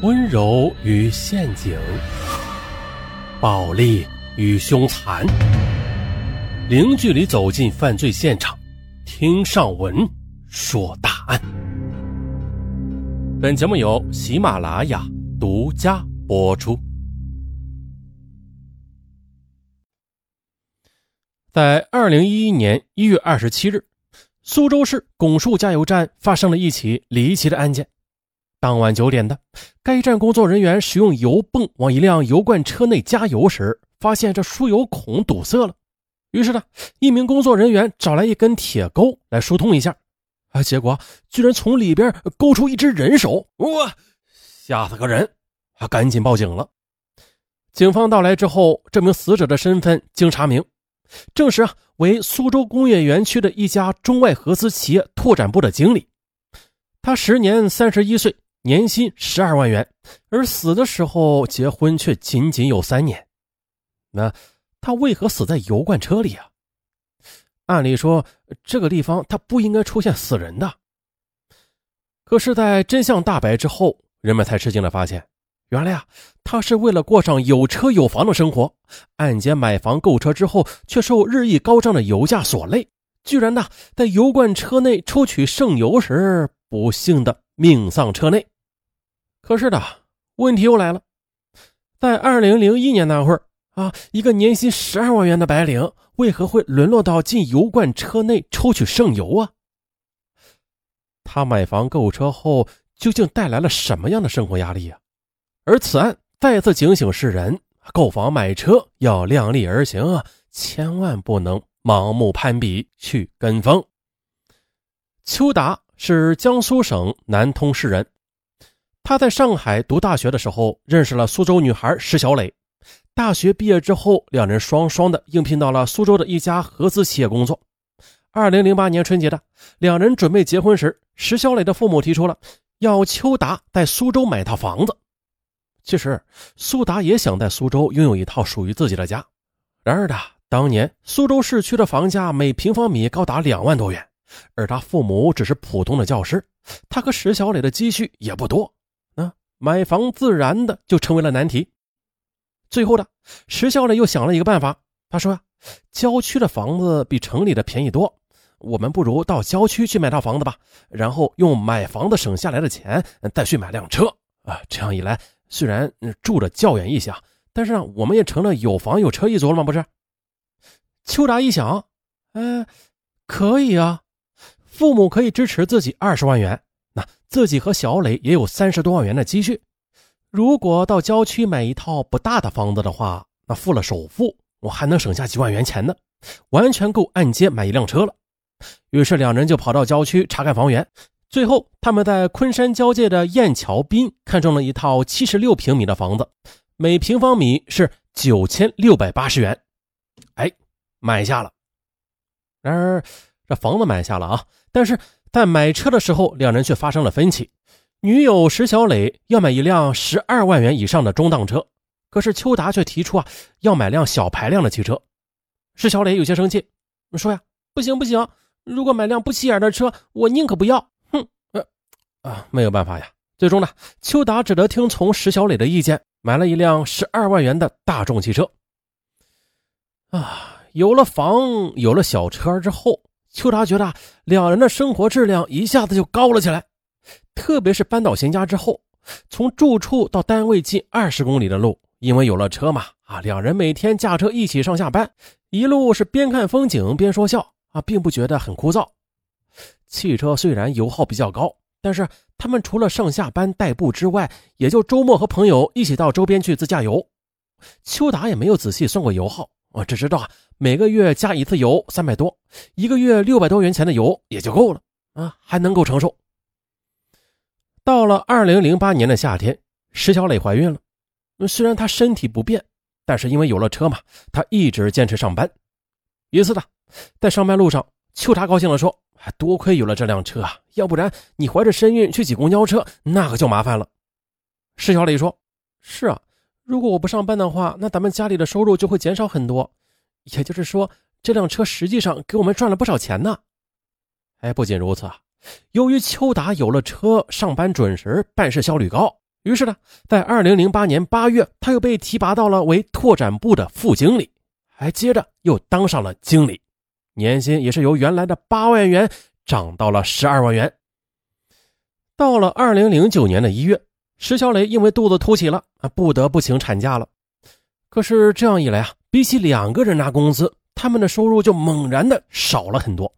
温柔与陷阱，暴力与凶残，零距离走进犯罪现场，听上文说大案。本节目由喜马拉雅独家播出。在二零一一年一月二十七日，苏州市拱墅加油站发生了一起离奇的案件。当晚九点的，该站工作人员使用油泵往一辆油罐车内加油时，发现这输油孔堵塞了。于是呢，一名工作人员找来一根铁钩来疏通一下，啊，结果居然从里边勾出一只人手，哇，吓死个人！啊，赶紧报警了。警方到来之后，这名死者的身份经查明，证实啊为苏州工业园区的一家中外合资企业拓展部的经理，他时年三十一岁。年薪十二万元，而死的时候结婚却仅仅有三年。那他为何死在油罐车里啊？按理说这个地方他不应该出现死人的。可是，在真相大白之后，人们才吃惊的发现，原来啊，他是为了过上有车有房的生活，按揭买房购车之后，却受日益高涨的油价所累，居然呢，在油罐车内抽取剩油时，不幸的。命丧车内，可是的问题又来了，在二零零一年那会儿啊，一个年薪十二万元的白领，为何会沦落到进油罐车内抽取剩油啊？他买房购车后，究竟带来了什么样的生活压力啊？而此案再次警醒世人：购房买车要量力而行啊，千万不能盲目攀比去跟风。邱达。是江苏省南通市人，他在上海读大学的时候认识了苏州女孩石小磊。大学毕业之后，两人双双的应聘到了苏州的一家合资企业工作。二零零八年春节的，两人准备结婚时，石小磊的父母提出了要邱达在苏州买套房子。其实苏达也想在苏州拥有一套属于自己的家，然而的当年苏州市区的房价每平方米高达两万多元。而他父母只是普通的教师，他和石小磊的积蓄也不多，啊，买房自然的就成为了难题。最后的石小磊又想了一个办法，他说：“呀郊区的房子比城里的便宜多，我们不如到郊区去买套房子吧，然后用买房子省下来的钱再去买辆车啊，这样一来，虽然住的较远一些，但是呢，我们也成了有房有车一族了吗？不是？”邱达一想，哎，可以啊。父母可以支持自己二十万元，那自己和小磊也有三十多万元的积蓄。如果到郊区买一套不大的房子的话，那付了首付，我还能省下几万元钱呢，完全够按揭买一辆车了。于是两人就跑到郊区查看房源，最后他们在昆山交界的雁桥滨看中了一套七十六平米的房子，每平方米是九千六百八十元。哎，买下了。然而。这房子买下了啊，但是在买车的时候，两人却发生了分歧。女友石小磊要买一辆十二万元以上的中档车，可是邱达却提出啊要买辆小排量的汽车。石小磊有些生气，说呀不行不行，如果买辆不起眼的车，我宁可不要。哼，呃啊没有办法呀。最终呢，邱达只得听从石小磊的意见，买了一辆十二万元的大众汽车。啊，有了房，有了小车之后。邱达觉得两人的生活质量一下子就高了起来，特别是搬到新家之后，从住处到单位近二十公里的路，因为有了车嘛，啊，两人每天驾车一起上下班，一路是边看风景边说笑，啊，并不觉得很枯燥。汽车虽然油耗比较高，但是他们除了上下班代步之外，也就周末和朋友一起到周边去自驾游。邱达也没有仔细算过油耗。我只知道啊，每个月加一次油三百多，一个月六百多元钱的油也就够了啊，还能够承受。到了二零零八年的夏天，石小磊怀孕了。虽然她身体不便，但是因为有了车嘛，她一直坚持上班。一次呢，在上班路上，秋茶高兴地说：“多亏有了这辆车啊，要不然你怀着身孕去挤公交车，那可就麻烦了。”石小磊说：“是啊。”如果我不上班的话，那咱们家里的收入就会减少很多。也就是说，这辆车实际上给我们赚了不少钱呢。哎，不仅如此啊，由于邱达有了车，上班准时，办事效率高，于是呢，在二零零八年八月，他又被提拔到了为拓展部的副经理，还接着又当上了经理，年薪也是由原来的八万元涨到了十二万元。到了二零零九年的一月，石小磊因为肚子凸起了啊，不得不请产假了。可是这样一来啊，比起两个人拿工资，他们的收入就猛然的少了很多。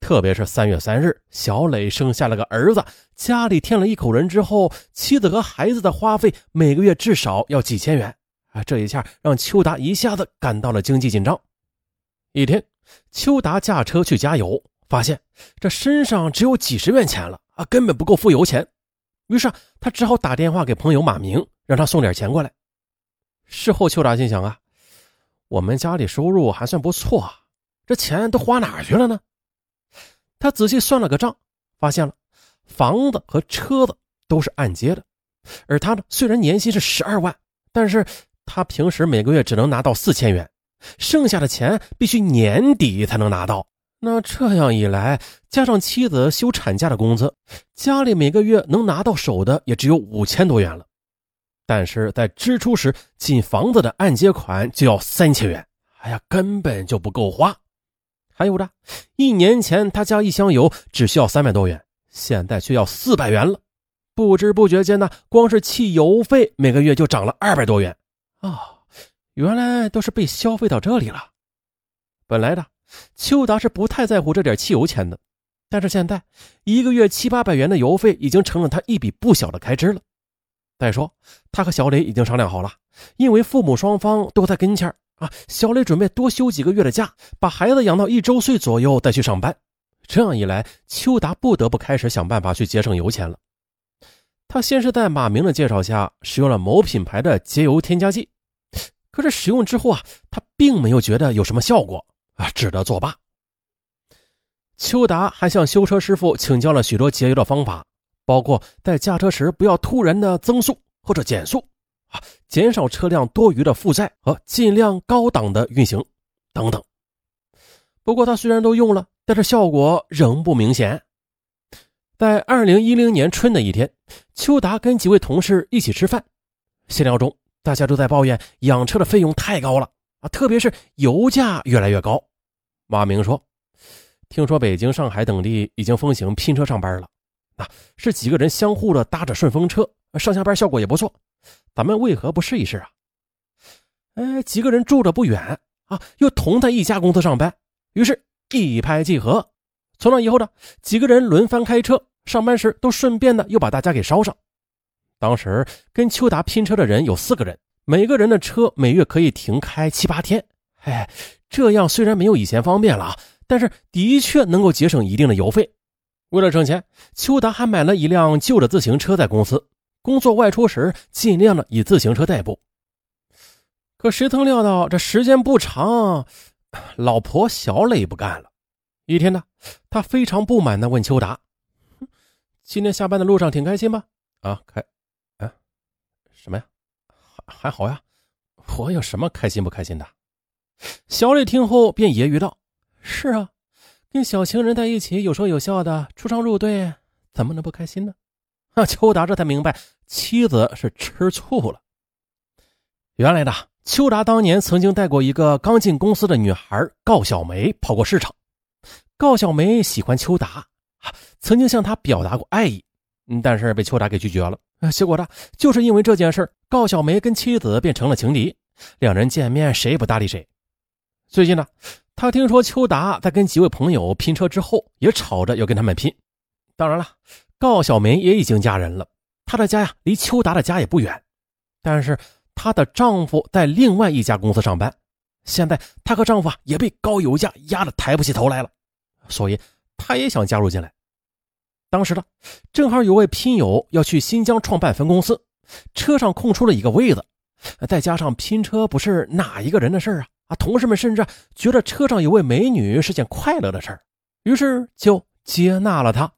特别是三月三日，小磊生下了个儿子，家里添了一口人之后，妻子和孩子的花费每个月至少要几千元啊！这一下让邱达一下子感到了经济紧张。一天，邱达驾车去加油，发现这身上只有几十元钱了啊，根本不够付油钱。于是他只好打电话给朋友马明，让他送点钱过来。事后，邱达心想啊，我们家里收入还算不错，这钱都花哪去了呢？他仔细算了个账，发现了房子和车子都是按揭的，而他呢，虽然年薪是十二万，但是他平时每个月只能拿到四千元，剩下的钱必须年底才能拿到。那这样一来，加上妻子休产假的工资，家里每个月能拿到手的也只有五千多元了。但是在支出时，仅房子的按揭款就要三千元，哎呀，根本就不够花。还有的，一年前他加一箱油只需要三百多元，现在却要四百元了。不知不觉间呢，光是汽油费每个月就涨了二百多元啊！原来都是被消费到这里了。本来的邱达是不太在乎这点汽油钱的，但是现在一个月七八百元的油费已经成了他一笔不小的开支了。再说，他和小磊已经商量好了，因为父母双方都在跟前啊，小磊准备多休几个月的假，把孩子养到一周岁左右再去上班。这样一来，邱达不得不开始想办法去节省油钱了。他先是在马明的介绍下使用了某品牌的节油添加剂，可是使用之后啊，他并没有觉得有什么效果啊，只得作罢。邱达还向修车师傅请教了许多节油的方法，包括在驾车时不要突然的增速或者减速。啊，减少车辆多余的负载和尽量高档的运行等等。不过他虽然都用了，但是效果仍不明显。在二零一零年春的一天，邱达跟几位同事一起吃饭，闲聊中大家都在抱怨养车的费用太高了啊，特别是油价越来越高。马明说：“听说北京、上海等地已经风行拼车上班了，啊，是几个人相互的搭着顺风车，上下班效果也不错。”咱们为何不试一试啊？哎，几个人住着不远啊，又同在一家公司上班，于是一拍即合。从那以后呢，几个人轮番开车，上班时都顺便的又把大家给捎上。当时跟邱达拼车的人有四个人，每个人的车每月可以停开七八天。哎，这样虽然没有以前方便了，但是的确能够节省一定的油费。为了省钱，邱达还买了一辆旧的自行车在公司。工作外出时，尽量的以自行车代步。可谁曾料到，这时间不长，老婆小磊不干了。一天呢，他非常不满的问邱达：“今天下班的路上挺开心吧？”“啊，开……啊，什么呀？还还好呀。我有什么开心不开心的？”小磊听后便揶揄道：“是啊，跟小情人在一起，有说有笑的，出双入对，怎么能不开心呢？”啊，邱达这才明白妻子是吃醋了。原来呢，邱达当年曾经带过一个刚进公司的女孩高小梅跑过市场。高小梅喜欢邱达，曾经向他表达过爱意，但是被邱达给拒绝了。结果呢，就是因为这件事，高小梅跟妻子变成了情敌，两人见面谁也不搭理谁。最近呢，他听说邱达在跟几位朋友拼车之后，也吵着要跟他们拼。当然了。高小梅也已经嫁人了，她的家呀离邱达的家也不远，但是她的丈夫在另外一家公司上班，现在她和丈夫啊也被高油价压得抬不起头来了，所以她也想加入进来。当时呢，正好有位拼友要去新疆创办分公司，车上空出了一个位子，再加上拼车不是哪一个人的事啊同事们甚至觉得车上有位美女是件快乐的事儿于是就接纳了她。